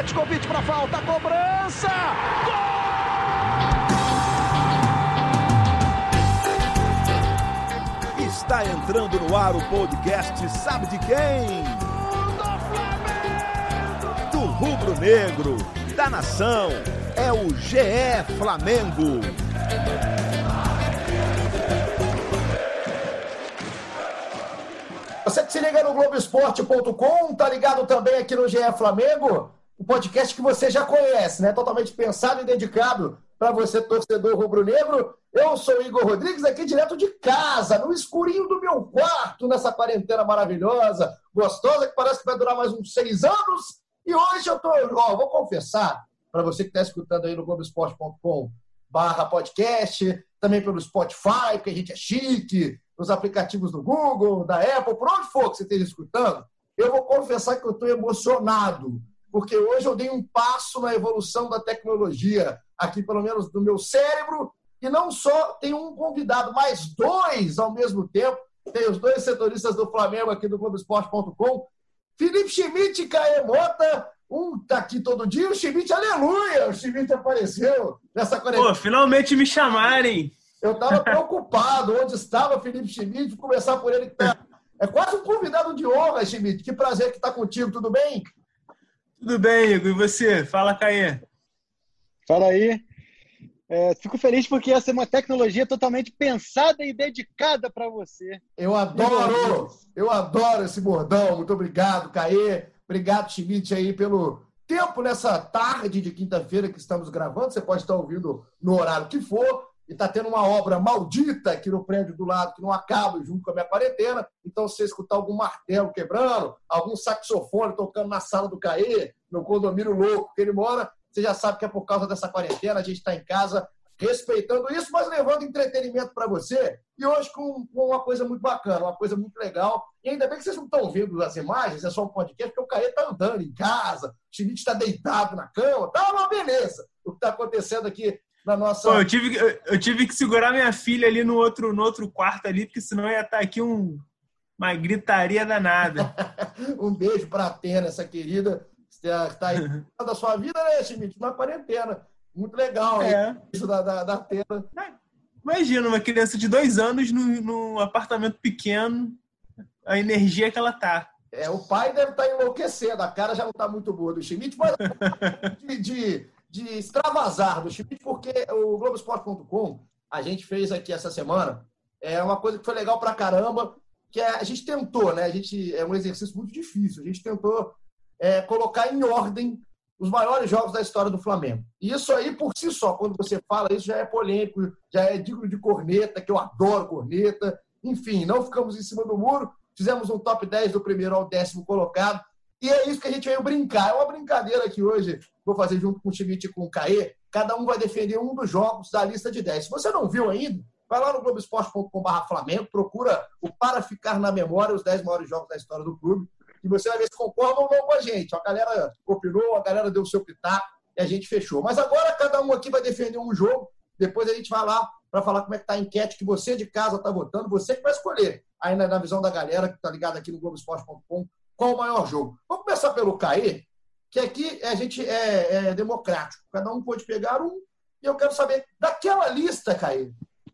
Petkovic para falta, cobrança! Gol! Está entrando no ar o podcast Sabe de quem? Do rubro negro, da nação, é o GE Flamengo. Você que se liga no Globoesporte.com, tá ligado também aqui no GE Flamengo, o podcast que você já conhece, né? Totalmente pensado e dedicado para você, torcedor rubro-negro. Eu sou Igor Rodrigues, aqui direto de casa, no escurinho do meu quarto, nessa quarentena maravilhosa, gostosa, que parece que vai durar mais uns seis anos. E hoje eu tô, ó, vou confessar, para você que está escutando aí no Globoesporte.com barra podcast, também pelo Spotify, porque a gente é chique, nos aplicativos do Google, da Apple, por onde for que você esteja escutando, eu vou confessar que eu estou emocionado, porque hoje eu dei um passo na evolução da tecnologia, aqui pelo menos do meu cérebro, e não só tem um convidado, mas dois ao mesmo tempo. Tem os dois setoristas do Flamengo aqui do Globoesporte.com, Felipe Schmidt e Caê Mota. Um tá aqui todo dia, o Schmidt, aleluia! O Schmidt apareceu nessa quarentena. Pô, finalmente me chamarem! Eu estava preocupado onde estava Felipe Schmidt, vou começar por ele que tá, é quase um convidado de honra, Schmidt. Que prazer que está contigo, tudo bem? Tudo bem, Igor. E você? Fala, Caê. Fala aí. É, fico feliz porque essa é uma tecnologia totalmente pensada e dedicada para você. Eu adoro, eu adoro esse bordão. Muito obrigado, Caê. Obrigado, Schmidt, aí, pelo tempo nessa tarde de quinta-feira que estamos gravando. Você pode estar ouvindo no horário que for e está tendo uma obra maldita aqui no prédio do lado que não acaba junto com a minha quarentena. Então, se você escutar algum martelo quebrando, algum saxofone tocando na sala do Caê, no condomínio louco que ele mora, você já sabe que é por causa dessa quarentena. A gente está em casa respeitando isso, mas levando entretenimento para você. E hoje com, com, uma coisa muito bacana, uma coisa muito legal. E ainda bem que vocês não estão vendo as imagens, é só um podcast, porque o Caê está andando em casa, o Schmidt está deitado na cama, tá uma beleza o que está acontecendo aqui na nossa. Pô, eu, tive, eu, eu, tive que segurar minha filha ali no outro, no outro quarto ali, porque senão ia estar tá aqui um, uma gritaria danada. um beijo para a Atena, essa querida, que está aí da sua vida, né, Schmidt? Na quarentena. Muito legal, é. Isso da, da, da Atena. Imagina, uma criança de dois anos num, num apartamento pequeno, a energia que ela tá. É, o pai deve estar tá enlouquecendo, a cara já não está muito boa do Schmidt, mas de, de de extravasar do Schmidt, porque o Globoesporte.com, a gente fez aqui essa semana, é uma coisa que foi legal pra caramba, que é, a gente tentou, né? A gente, é um exercício muito difícil, a gente tentou é, colocar em ordem os maiores jogos da história do Flamengo. E isso aí, por si só, quando você fala isso, já é polêmico, já é digno de corneta, que eu adoro corneta. Enfim, não ficamos em cima do muro, fizemos um top 10 do primeiro ao décimo colocado. E é isso que a gente veio brincar. É uma brincadeira que hoje vou fazer junto com o Schmidt e com o Caê. Cada um vai defender um dos jogos da lista de 10. Se você não viu ainda, vai lá no Globoesporte.com.br Flamengo, procura o Para Ficar na Memória, os 10 maiores jogos da história do clube, e você vai ver se concorda ou não com a gente. A galera opinou, a galera deu o seu pitaco e a gente fechou. Mas agora cada um aqui vai defender um jogo, depois a gente vai lá para falar como é que está a enquete que você de casa está votando, você que vai escolher. Ainda na visão da galera que está ligada aqui no Globoesporte.com qual o maior jogo? Vamos começar pelo Caê, que aqui a gente é, é democrático. Cada um pode pegar um. E eu quero saber, daquela lista, Caê,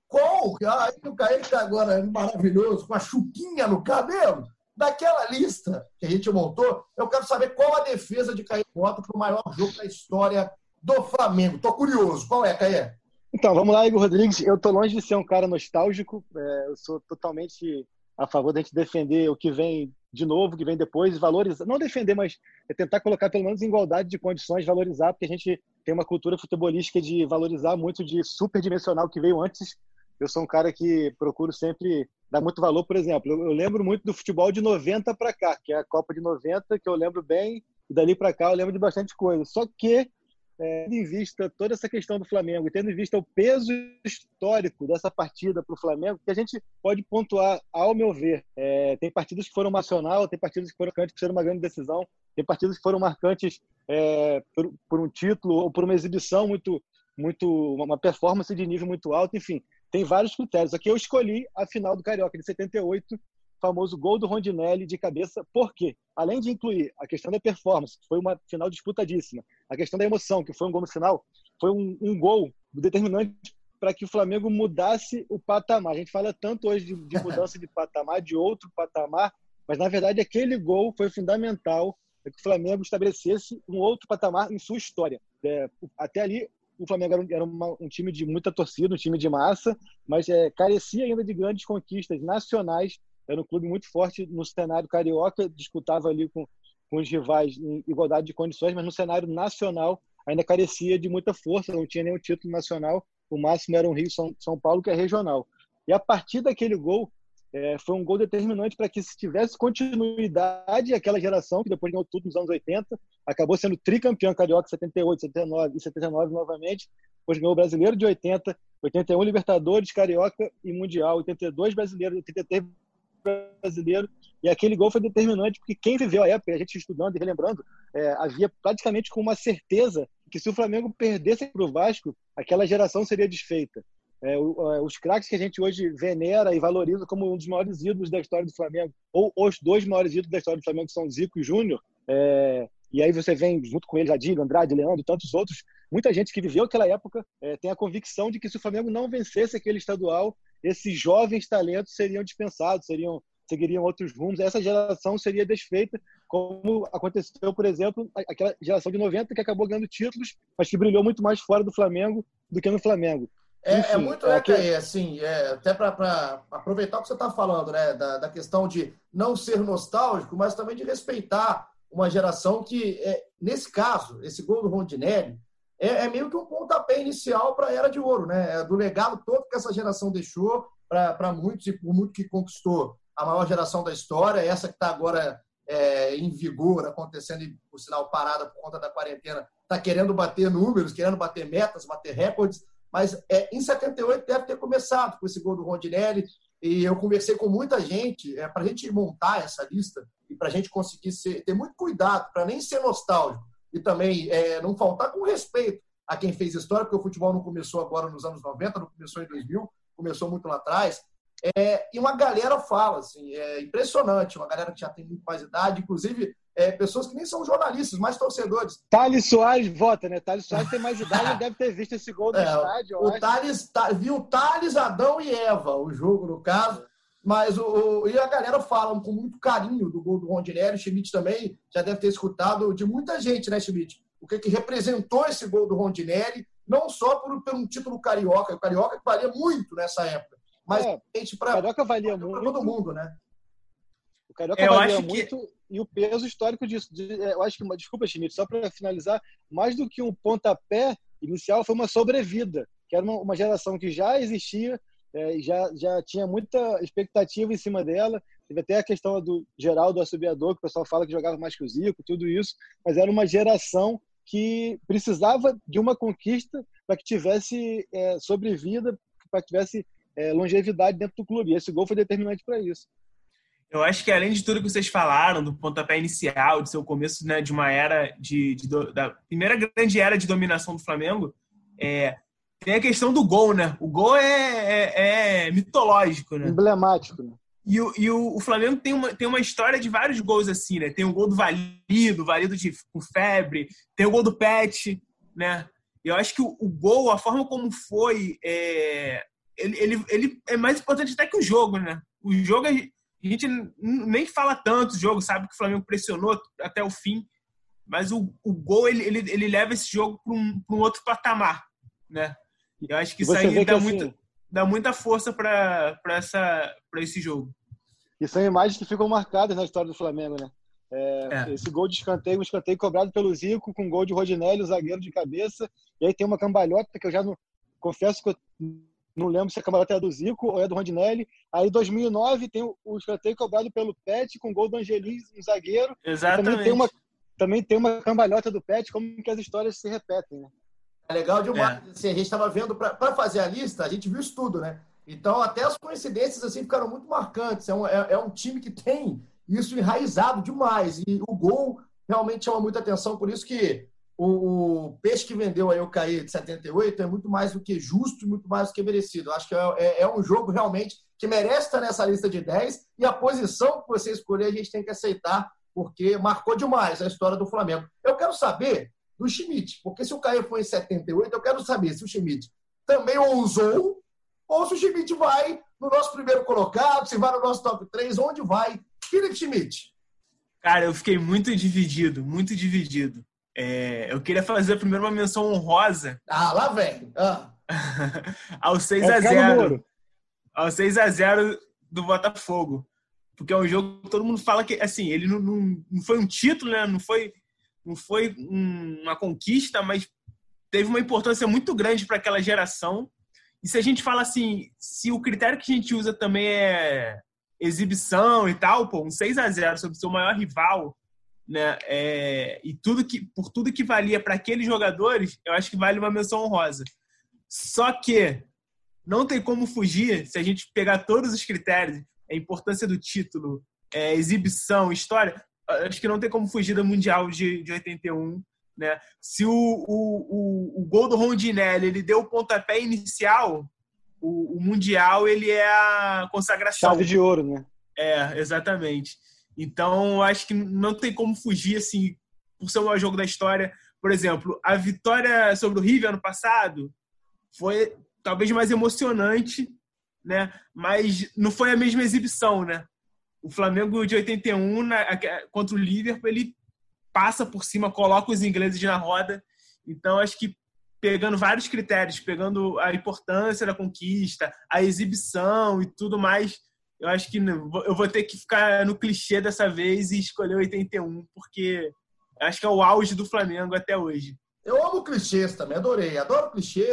qual? O Caê está agora maravilhoso, com a chuquinha no cabelo. Daquela lista que a gente montou, eu quero saber qual a defesa de Caê Mota para o maior jogo da história do Flamengo. Estou curioso. Qual é, Caê? Então, vamos lá, Igor Rodrigues. Eu estou longe de ser um cara nostálgico. É, eu sou totalmente a favor da gente defender o que vem de novo, que vem depois, valorizar, não defender, mas é tentar colocar pelo menos igualdade de condições, valorizar, porque a gente tem uma cultura futebolística de valorizar muito de superdimensional que veio antes. Eu sou um cara que procuro sempre dar muito valor, por exemplo, eu lembro muito do futebol de 90 para cá, que é a Copa de 90, que eu lembro bem, e dali para cá eu lembro de bastante coisa. Só que é, em vista toda essa questão do Flamengo, tendo em vista o peso histórico dessa partida para o Flamengo, que a gente pode pontuar, ao meu ver. É, tem partidas que foram nacional, tem partidas que foram marcantes, que foram uma grande decisão, tem partidas que foram marcantes é, por, por, um título ou por uma exibição muito, muito, uma performance de nível muito alto, enfim, tem vários critérios. Aqui eu escolhi a final do Carioca de 78, famoso gol do Rondinelli de cabeça. Por quê? Além de incluir a questão da performance, que foi uma final disputadíssima, a questão da emoção, que foi um gol no final, foi um, um gol determinante para que o Flamengo mudasse o patamar. A gente fala tanto hoje de, de mudança de patamar, de outro patamar, mas na verdade aquele gol foi fundamental para que o Flamengo estabelecesse um outro patamar em sua história. É, até ali o Flamengo era, um, era uma, um, time de muita torcida, um time de massa, mas é, carecia ainda de grandes conquistas nacionais. Era um clube muito forte no cenário carioca, disputava ali com, com os rivais em igualdade de condições, mas no cenário nacional ainda carecia de muita força, não tinha nenhum título nacional, o máximo era um Rio São, São Paulo, que é regional. E a partir daquele gol, é, foi um gol determinante para que se tivesse continuidade aquela geração que depois ganhou tudo nos anos 80, acabou sendo tricampeão carioca 78, 79 e 79 novamente, depois ganhou o brasileiro de 80, 81 Libertadores, carioca e mundial, 82 brasileiro, 83 brasileiro e aquele gol foi determinante porque quem viveu a época, a gente estudando e relembrando, é, havia praticamente com uma certeza que se o Flamengo perdesse para o Vasco, aquela geração seria desfeita. É, os craques que a gente hoje venera e valoriza como um dos maiores ídolos da história do Flamengo, ou os dois maiores ídolos da história do Flamengo, que são Zico e Júnior, é, e aí você vem junto com eles, Adílio, Andrade, Leandro e tantos outros, muita gente que viveu aquela época é, tem a convicção de que se o Flamengo não vencesse aquele estadual, esses jovens talentos seriam dispensados, seriam seguiriam outros rumos. Essa geração seria desfeita, como aconteceu, por exemplo, aquela geração de 90 que acabou ganhando títulos, mas que brilhou muito mais fora do Flamengo do que no Flamengo. É, é, Enfim, é muito, né, que... assim, é, até para aproveitar o que você está falando, né, da, da, questão de não ser nostálgico, mas também de respeitar uma geração que, é, nesse caso, esse gol do Rondinelli, é, é meio que um pontapé inicial para a Era de Ouro, né, é do legado todo que essa geração deixou para muitos e por muito que conquistou a maior geração da história, essa que está agora é, em vigor, acontecendo, por sinal, parada por conta da quarentena, está querendo bater números, querendo bater metas, bater recordes, mas é, em 78 deve ter começado com esse gol do Rondinelli. E eu conversei com muita gente é, para a gente montar essa lista e para a gente conseguir ser, ter muito cuidado para nem ser nostálgico e também é, não faltar com respeito a quem fez história, porque o futebol não começou agora nos anos 90, não começou em 2000, começou muito lá atrás. É, e uma galera fala, assim, é impressionante, uma galera que já tem muito mais idade, inclusive é, pessoas que nem são jornalistas, mas torcedores. Thales Soares vota, né? Thales Soares tem mais idade e deve ter visto esse gol no é, estádio. O Thales, viu Thales, Adão e Eva, o jogo, no caso. Mas o, o, e a galera fala com muito carinho do gol do Rondinelli. O Schmidt também já deve ter escutado de muita gente, né, Schmidt? O que, que representou esse gol do Rondinelli, não só por, por um título carioca, o carioca que valia muito nessa época, mas é, para carioca valia muito, todo mundo, né? O carioca eu valia muito. Que e o peso histórico disso. É, eu acho que, desculpa, Schmidt, só para finalizar, mais do que um pontapé inicial, foi uma sobrevida, que era uma, uma geração que já existia, é, já, já tinha muita expectativa em cima dela. Teve até a questão do Geraldo Assobiador, que o pessoal fala que jogava mais que o Zico, tudo isso, mas era uma geração que precisava de uma conquista para que tivesse é, sobrevida, para que tivesse é, longevidade dentro do clube. E esse gol foi determinante para isso. Eu acho que além de tudo que vocês falaram, do pontapé inicial, de ser o começo né, de uma era de, de, da primeira grande era de dominação do Flamengo, é, tem a questão do gol, né? O gol é, é, é mitológico, né? Emblemático, né? E, o, e o, o, Flamengo tem uma, tem uma história de vários gols assim, né? Tem o gol do Valido, Valido de, com febre, tem o gol do Pet, né? Eu acho que o, o gol, a forma como foi, é, ele, ele, ele é mais importante até que o jogo, né? O jogo, a gente nem fala tanto do jogo, sabe que o Flamengo pressionou até o fim, mas o, o gol ele, ele, ele leva esse jogo para um, um outro patamar, né? Eu acho que isso aí dá, assim, muito, dá muita força para esse jogo. E são imagens que ficam marcadas na história do Flamengo, né? É, é. Esse gol de escanteio, um escanteio cobrado pelo Zico, com um gol de Rodinelli, o zagueiro de cabeça, e aí tem uma cambalhota que eu já não. Confesso que eu não lembro se a cambalhota é do Zico ou é do Rondinelli. Aí, em 2009, tem o, o escanteio cobrado pelo Pet, com gol do Angelim, um zagueiro. Exatamente. Também tem, uma, também tem uma cambalhota do Pet, como que as histórias se repetem, né? É legal demais. É. Assim, a gente estava vendo, para fazer a lista, a gente viu isso tudo, né? Então, até as coincidências assim ficaram muito marcantes. É um, é, é um time que tem isso enraizado demais. E o gol realmente chama muita atenção. Por isso que o, o, peixe que vendeu aí o Caí de 78 é muito mais do que justo e muito mais do que merecido. Acho que é, é, é, um jogo realmente que merece estar nessa lista de 10 e a posição que você escolher a gente tem que aceitar, porque marcou demais a história do Flamengo. Eu quero saber do Schmidt, porque se o Caio foi em 78, eu quero saber se o Schmidt também ousou ou se o Schmidt vai no nosso primeiro colocado, se vai no nosso top 3, onde vai? Felipe Schmidt. Cara, eu fiquei muito dividido, muito dividido. É, eu queria fazer primeiro uma menção honrosa. Ah, lá vem. Ah. ao 6 é a 0 Ao 6 a 0 do Botafogo. Porque é um jogo que todo mundo fala que, assim, ele não, não, não foi um título, né? Não foi, não foi um, uma conquista, mas teve uma importância muito grande para aquela geração. E se a gente fala assim, se o critério que a gente usa também é exibição e tal, pô, um 6 a 0 sobre o seu maior rival, né? É, e tudo que por tudo que valia para aqueles jogadores, eu acho que vale uma menção honrosa. Só que não tem como fugir se a gente pegar todos os critérios, a importância do título, é, exibição, história, acho que não tem como fugir do Mundial de, de 81. Né? Se o, o, o, o gol do Rondinelli ele deu o pontapé inicial, o, o, Mundial ele é a consagração. Chave de ouro, né? É, exatamente. Então, acho que não tem como fugir, assim, por ser o maior jogo da história. Por exemplo, a vitória sobre o River ano passado foi talvez mais emocionante, né? Mas não foi a mesma exibição, né? O Flamengo de 81 na, contra o Liverpool, ele passa por cima, coloca os ingleses na roda. Então, acho que pegando vários critérios, pegando a importância da conquista, a exibição e tudo mais, eu acho que eu vou ter que ficar no clichê dessa vez e escolher 81, porque acho que é o auge do Flamengo até hoje. Eu amo clichês também, adorei, adoro clichê.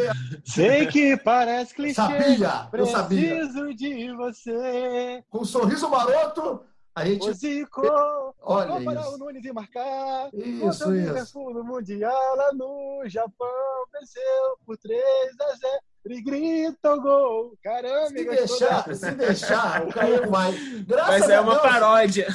Sei que parece clichê. Sabia, eu sabia. Preciso de você. Com um sorriso maroto, a gente. O Zico, Olha para isso. o Nunes e marcar. Isso, Contra o isso. No Mundial lá no Japão. Venceu por 3 a 0. E grita o gol. Caramba, Se deixar, se deixar, o Caio vai. Graças Mas é a uma Deus, paródia.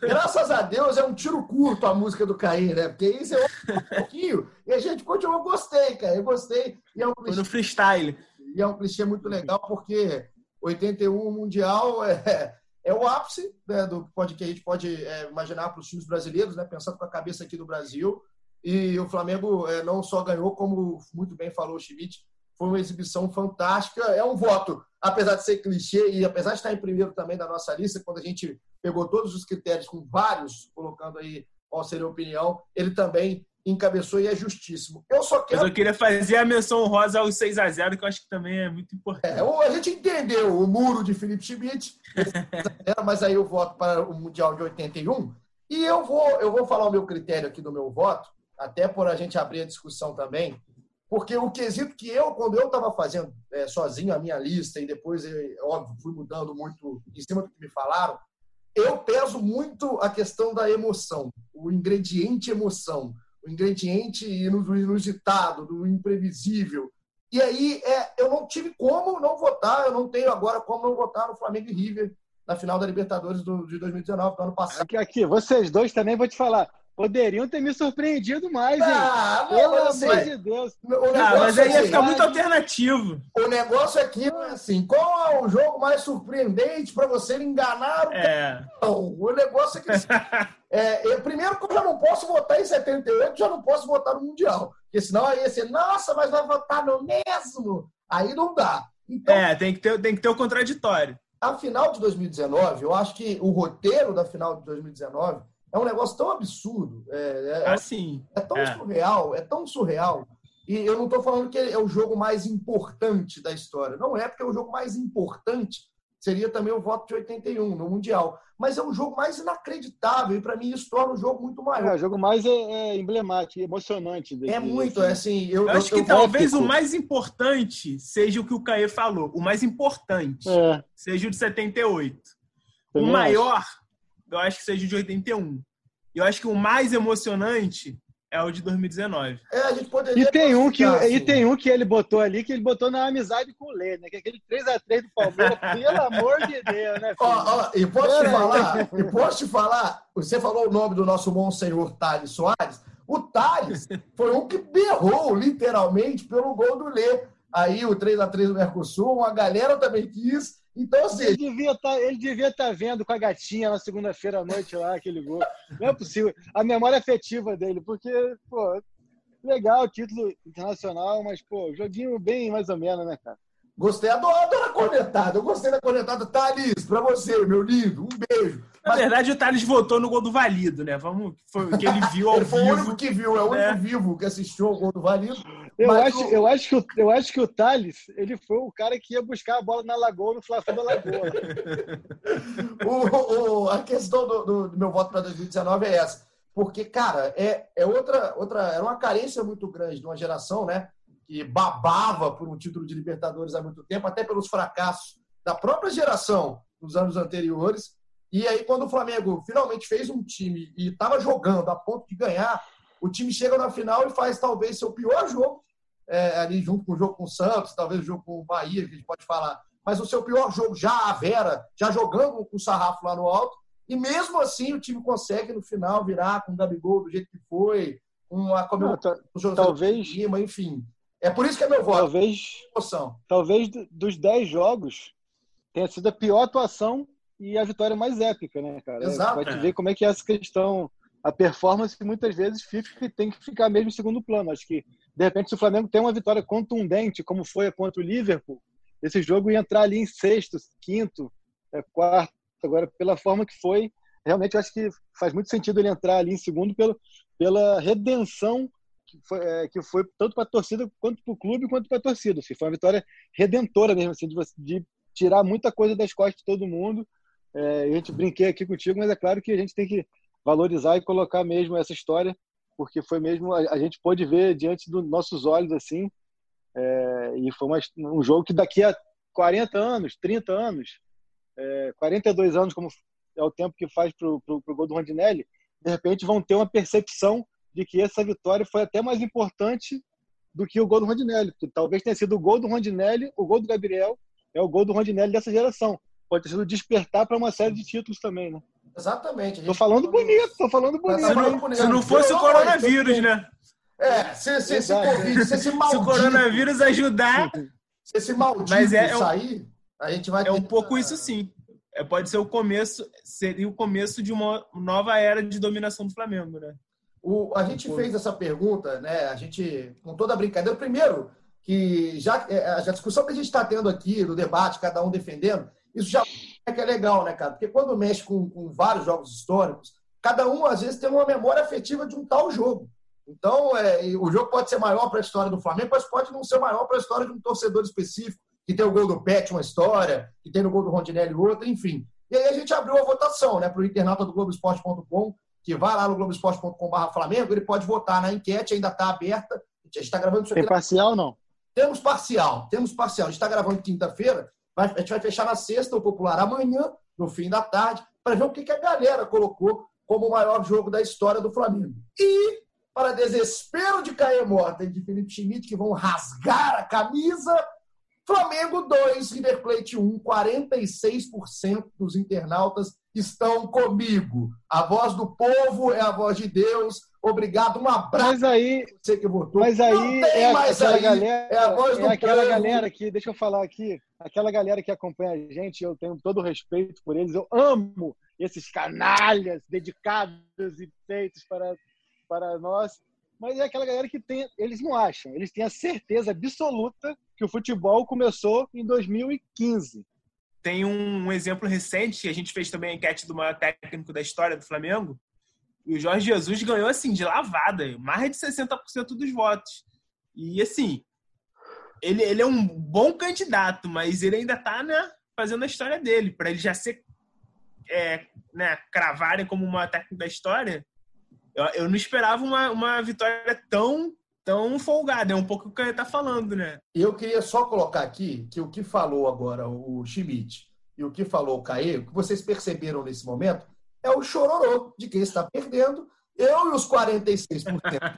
Graças a Deus é um tiro curto a música do Caim, né? Porque isso é um pouquinho. E a gente continua, eu gostei, cara. Eu gostei. E é um clichê, no freestyle. e é um clichê muito legal, porque 81 Mundial é, é o ápice né, do pode, que a gente pode é, imaginar para os times brasileiros, né? Pensando com a cabeça aqui do Brasil. E o Flamengo é, não só ganhou, como muito bem falou o Schmidt, foi uma exibição fantástica. É um voto, apesar de ser clichê e apesar de estar em primeiro também da nossa lista, quando a gente pegou todos os critérios com vários, colocando aí qual seria a opinião, ele também encabeçou e é justíssimo. Eu só Mas quero. eu queria fazer a menção honrosa ao 6 a 0 que eu acho que também é muito importante. É, a gente entendeu o muro de Felipe Schmidt, mas aí eu voto para o Mundial de 81. E eu vou, eu vou falar o meu critério aqui do meu voto, até por a gente abrir a discussão também, porque o quesito que eu, quando eu estava fazendo é, sozinho a minha lista, e depois, é, óbvio, fui mudando muito em cima do que me falaram, eu peso muito a questão da emoção, o ingrediente emoção, o ingrediente do inusitado, do imprevisível. E aí é, eu não tive como não votar, eu não tenho agora como não votar no Flamengo e River na final da Libertadores do, de 2019, do ano passado. Aqui, aqui, vocês dois também, vou te falar, poderiam ter me surpreendido mais, hein? Ah, não, Pelo amor assim, de Deus. Ah, mas aí ia assim, ficar muito alternativo. O negócio aqui é assim. Qual é o jogo mais surpreendente para você enganar o É. Não, o negócio é que. É, eu, primeiro que eu já não posso votar em 78, já não posso votar no Mundial. Porque senão aí ia ser, nossa, mas vai votar no mesmo. Aí não dá. Então, É, tem que ter, tem que ter o contraditório. a final de 2019, eu acho que o roteiro da final de 2019 é um negócio tão absurdo, é, é- Assim. é tão É. surreal, é tão surreal. E eu não estou falando que é o jogo mais importante da história. Não é, porque o jogo mais importante seria também o voto de 81 no Mundial. Mas é o jogo mais inacreditável e para mim isso torna o jogo muito É, maior. o jogo mais é, é emblemático, emocionante. É desse- muito, é desse- assim. Eu, Eu acho que eu- talvez épico. o mais importante seja o que o Caê falou. O mais importante É, seja o de 78. O também maior, eu acho que seja o de 81. E eu acho que o mais emocionante é o de 2019. é, a gente poderia. E tem, um que, classificar, e assim. tem um que ele botou ali, que ele botou na amizade com o Lê, né? Que é aquele 3x3 do Palmeiras, pelo amor de Deus, né, filho? Ó, ó, e posso te falar, e posso te falar, você falou o nome do nosso bom senhor Thales Soares. O Thales foi um que berrou, literalmente, pelo gol do Lê. Aí o 3x3 do Mercosul, uma galera também quis, Então, assim. Ele devia tá, estar tá vendo com a gatinha na segunda-feira à noite lá, aquele gol. Não é possível. A memória afetiva dele, porque, pô, legal, título internacional, mas, pô, joguinho bem mais ou menos, né, cara? Gostei, adoro, adoro a cornetada. Eu gostei da cornetada. Thales, pra você, meu lindo, um beijo. Na Mas... verdade, o Thales votou no gol do Valido, né? Vamos, foi o que ele viu ao ele foi vivo. o único que viu, é o único né? vivo que assistiu ao gol do Valido. Eu acho, o... eu, acho que o, eu acho que o Thales, ele foi o cara que ia buscar a bola na Lagoa, no Fla da Lagoa. o, o, a questão do, do, do meu voto para 2019 é essa. Porque, cara, é, é outra, outra. Era uma carência muito grande de uma geração, né? que babava por um título de Libertadores há muito tempo, até pelos fracassos da própria geração nos anos anteriores. E aí, quando o Flamengo finalmente fez um time e estava jogando a ponto de ganhar, o time chega na final e faz talvez seu pior jogo, é, ali junto com o jogo com o Santos, talvez o jogo com o Bahia, que a gente pode falar, mas o seu pior jogo já a Vera, já jogando com o sarrafo lá no alto. E mesmo assim, o time consegue no final virar com o Gabigol do jeito que foi, com a comemoração, talvez, enfim. É por isso que é meu voto. Talvez, emoção. talvez dos 10 jogos tenha sido a pior atuação e a vitória mais épica, né, cara? Exato. Vai te ver como é que é essa questão. A performance muitas vezes fica, tem que ficar mesmo em segundo plano. Acho que, de repente, se o Flamengo tem uma vitória contundente, como foi contra o Liverpool, esse jogo ia entrar ali em sexto, quinto, é, quarto. Agora, pela forma que foi, realmente acho que faz muito sentido ele entrar ali em segundo pelo, pela redenção que foi, é, que foi tanto para a torcida quanto para o clube quanto para a torcida. Assim, foi uma vitória redentora mesmo, assim, de, de, tirar muita coisa das costas de todo mundo. É, a gente brinquei aqui contigo, mas é claro que a gente tem que valorizar e colocar mesmo essa história, porque foi mesmo a, a gente pôde ver diante dos nossos olhos assim. É, e foi uma, um jogo que daqui a 40 anos, 30 anos, é, 42 anos, como é o tempo que faz para o gol do Rondinelli, de repente vão ter uma percepção de que essa vitória foi até mais importante do que o gol do Rondinelli, talvez tenha sido o gol do Rondinelli, o gol do Gabriel, é o gol do Rondinelli dessa geração. Pode ter sido despertar para uma série de títulos também, né? Exatamente. Tô falando bonito, tô falando bonito. Tá falando bonito. Se não fosse o coronavírus, né? É, se, se esse Covid, se esse maldito... Se o coronavírus ajudar... Se esse maldito Mas é, sair, a gente vai É um pouco isso sim. É, pode ser o começo, seria o começo de uma nova era de dominação do Flamengo, né? O, a gente fez essa pergunta, né? A gente, com toda a brincadeira, primeiro, que já é, a discussão que a gente está tendo aqui, do debate, cada um defendendo, isso já é que é legal, né, cara? Porque quando mexe com, com vários jogos históricos, cada um, às vezes, tem uma memória afetiva de um tal jogo. Então, é, o jogo pode ser maior para a história do Flamengo, mas pode não ser maior para a história de um torcedor específico, que tem o gol do Pet, uma história, que tem o gol do Rondinelli outra, enfim. E aí a gente abriu a votação né, para o internauta do Globoesporte.com que vai lá no globoesporte.com.br Flamengo, ele pode votar na enquete, ainda está aberta. A gente está gravando isso aqui. Tem parcial ou não? Temos parcial, temos parcial. A gente está gravando quinta-feira, a gente vai fechar na sexta, o popular amanhã, no fim da tarde, para ver o que, a galera colocou como o maior jogo da história do Flamengo. E, para desespero de Caê Morta e de Felipe Schmidt, que vão rasgar a camisa, Flamengo 2, River Plate 1, 46% dos internautas estão comigo. A voz do povo é a voz de Deus. Obrigado, um abraço. Mas aí, você que votou. Mas aí é aquela aí, galera, é a voz é do aquela povo. galera que, deixa eu falar aqui, aquela galera que acompanha a gente, eu tenho todo o respeito por eles, eu amo esses canalhas dedicados e feitos para para nós. Mas é aquela galera que tem, eles não acham, eles têm a certeza absoluta que o futebol começou em 2015 tem um, um, exemplo recente, a gente fez também a enquete do maior técnico da história do Flamengo, e o Jorge Jesus ganhou, assim, de lavada, mais de 60% dos votos. E, assim, ele, ele é um bom candidato, mas ele ainda está né, fazendo a história dele. Para ele já ser, é, né, cravarem como uma técnico da história, eu, eu não esperava uma, uma vitória tão tão folgado, é um pouco o que ele está falando, né? Eu queria só colocar aqui que o que falou agora o Schmidt e o que falou o Caê, o que vocês perceberam nesse momento, é o chororô de quem está perdendo. Eu e os 46%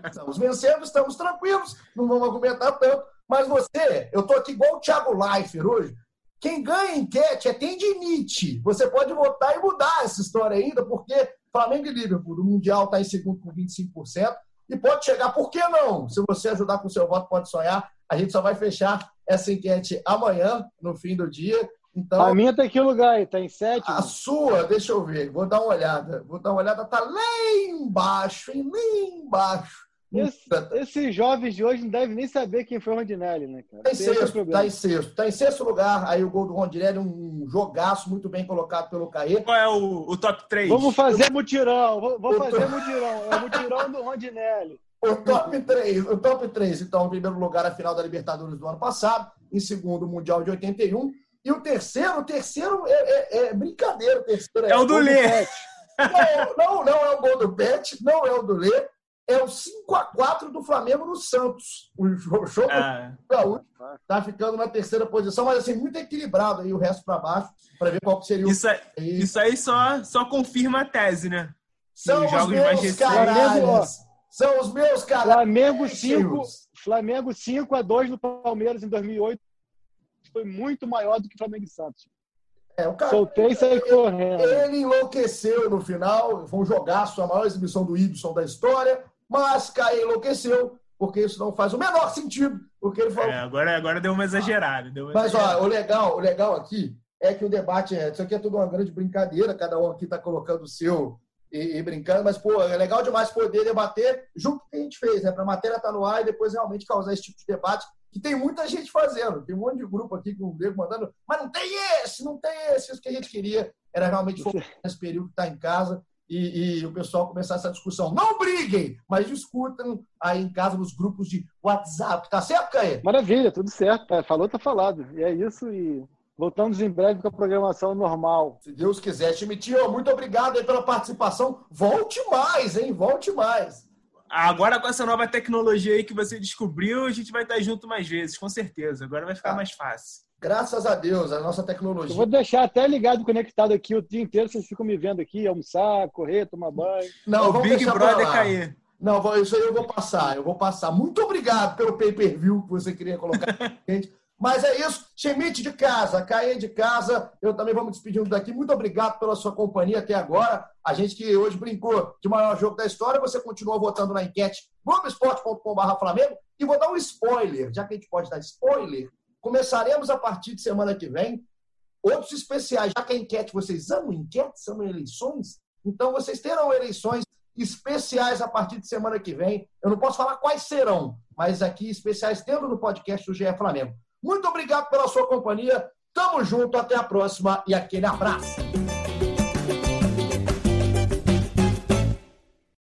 estamos vencendo, estamos tranquilos, não vamos argumentar tanto. Mas você, eu estou aqui igual o Thiago Leifert hoje. Quem ganha enquete é tendinite. Você pode votar e mudar essa história ainda, porque Flamengo e Liverpool, do Mundial, está em segundo com 25% e pode chegar. Por que não? Se você ajudar com o seu voto, pode sonhar. A gente só vai fechar essa enquete amanhã, no fim do dia. Então, A minha tá em que lugar aí? Tá em sétimo? a sua, deixa eu ver, vou dar uma olhada. Vou dar uma olhada, tá lá embaixo, hein? Lá embaixo. Esse- Esses jovens de hoje não devem nem saber quem foi o Rondinelli, né, cara? tá em é sexto, tá em sexto. Tá em sexto lugar, aí o gol do Rondinelli, um jogaço muito bem colocado pelo Caê. Qual é o, o top 3? Vamos fazer mutirão, vou, vou fazer tô- mutirão. É o mutirão do Rondinelli. O top 3, o top 3, então, em primeiro lugar, a final da Libertadores do ano passado, em segundo, o Mundial de 81. E o terceiro, o terceiro é, é- é brincadeira. O terceiro É o do Lê. Não, não, não é o gol do Pet, não é o do Lê, é o 5x4 do Flamengo no Santos. O jo- jogo do Gaúcho tá ficando na terceira posição, mas assim, muito equilibrado aí o resto para baixo, para ver qual que seria o. isso, aí- isso aí só, só confirma a tese, né? São os meus caralhos. São os meus caralhos. Flamengo 5, Flamengo 5 a 2 no Palmeiras em 2008. Foi muito maior do que Flamengo e Santos. É, o cara, Soltei e saí correndo. Ele enlouqueceu no final, foi um jogaço, a maior exibição do Ibson da história, mas Caio enlouqueceu, porque isso não faz o menor sentido, porque ele falou. É, agora, agora deu uma exagerada. Deu uma Mas exagerada. ó, o legal, o legal aqui é que o debate é. Isso aqui é tudo uma grande brincadeira, cada um aqui está colocando o seu e, e brincando, mas, pô, é legal demais poder debater junto com o que a gente fez, né? Para a matéria estar no ar e depois realmente causar esse tipo de debate, que tem muita gente fazendo. Tem um monte de grupo aqui com o Diego mandando, mas não tem esse, não tem esse. Isso que a gente queria era realmente focar nesse período que está em casa. E, e o pessoal começar essa discussão. Não briguem, mas discutam aí em casa nos grupos de WhatsApp. Tá certo, Caê? Maravilha, tudo certo. tá? Falou, tá falado. E é isso. E voltamos em breve com a programação normal. Se Deus quiser. Tio, muito obrigado aí pela participação. Volte mais, hein? Volte mais. Agora, com essa nova tecnologia aí que você descobriu, a gente vai estar junto mais vezes, com certeza. Agora vai ficar Ah. mais fácil. Graças a Deus, a nossa Eu tecnologia. vou deixar até ligado, conectado aqui o dia inteiro. Vocês ficam me vendo aqui, almoçar, correr, tomar banho. Não, o Big Brother cair. Não, isso aí eu vou passar, eu vou passar. Muito obrigado pelo pay-per-view que você queria colocar gente. Mas é isso, Chemite de casa, Caê de casa, eu também vou me despedindo daqui. Muito obrigado pela sua companhia até agora. A gente que hoje brincou de maior jogo da história, você continua votando na enquete globoesporte.com.br Flamengo. E vou dar um spoiler, já que a gente pode dar spoiler, começaremos a partir de semana que vem outros especiais, já que a enquete, vocês amam enquetes, amam eleições, então vocês terão eleições especiais a partir de semana que vem. Eu não posso falar quais serão, mas aqui especiais dentro do podcast do GE Flamengo. Muito obrigado pela sua companhia. Tamo junto, até a próxima e aquele abraço.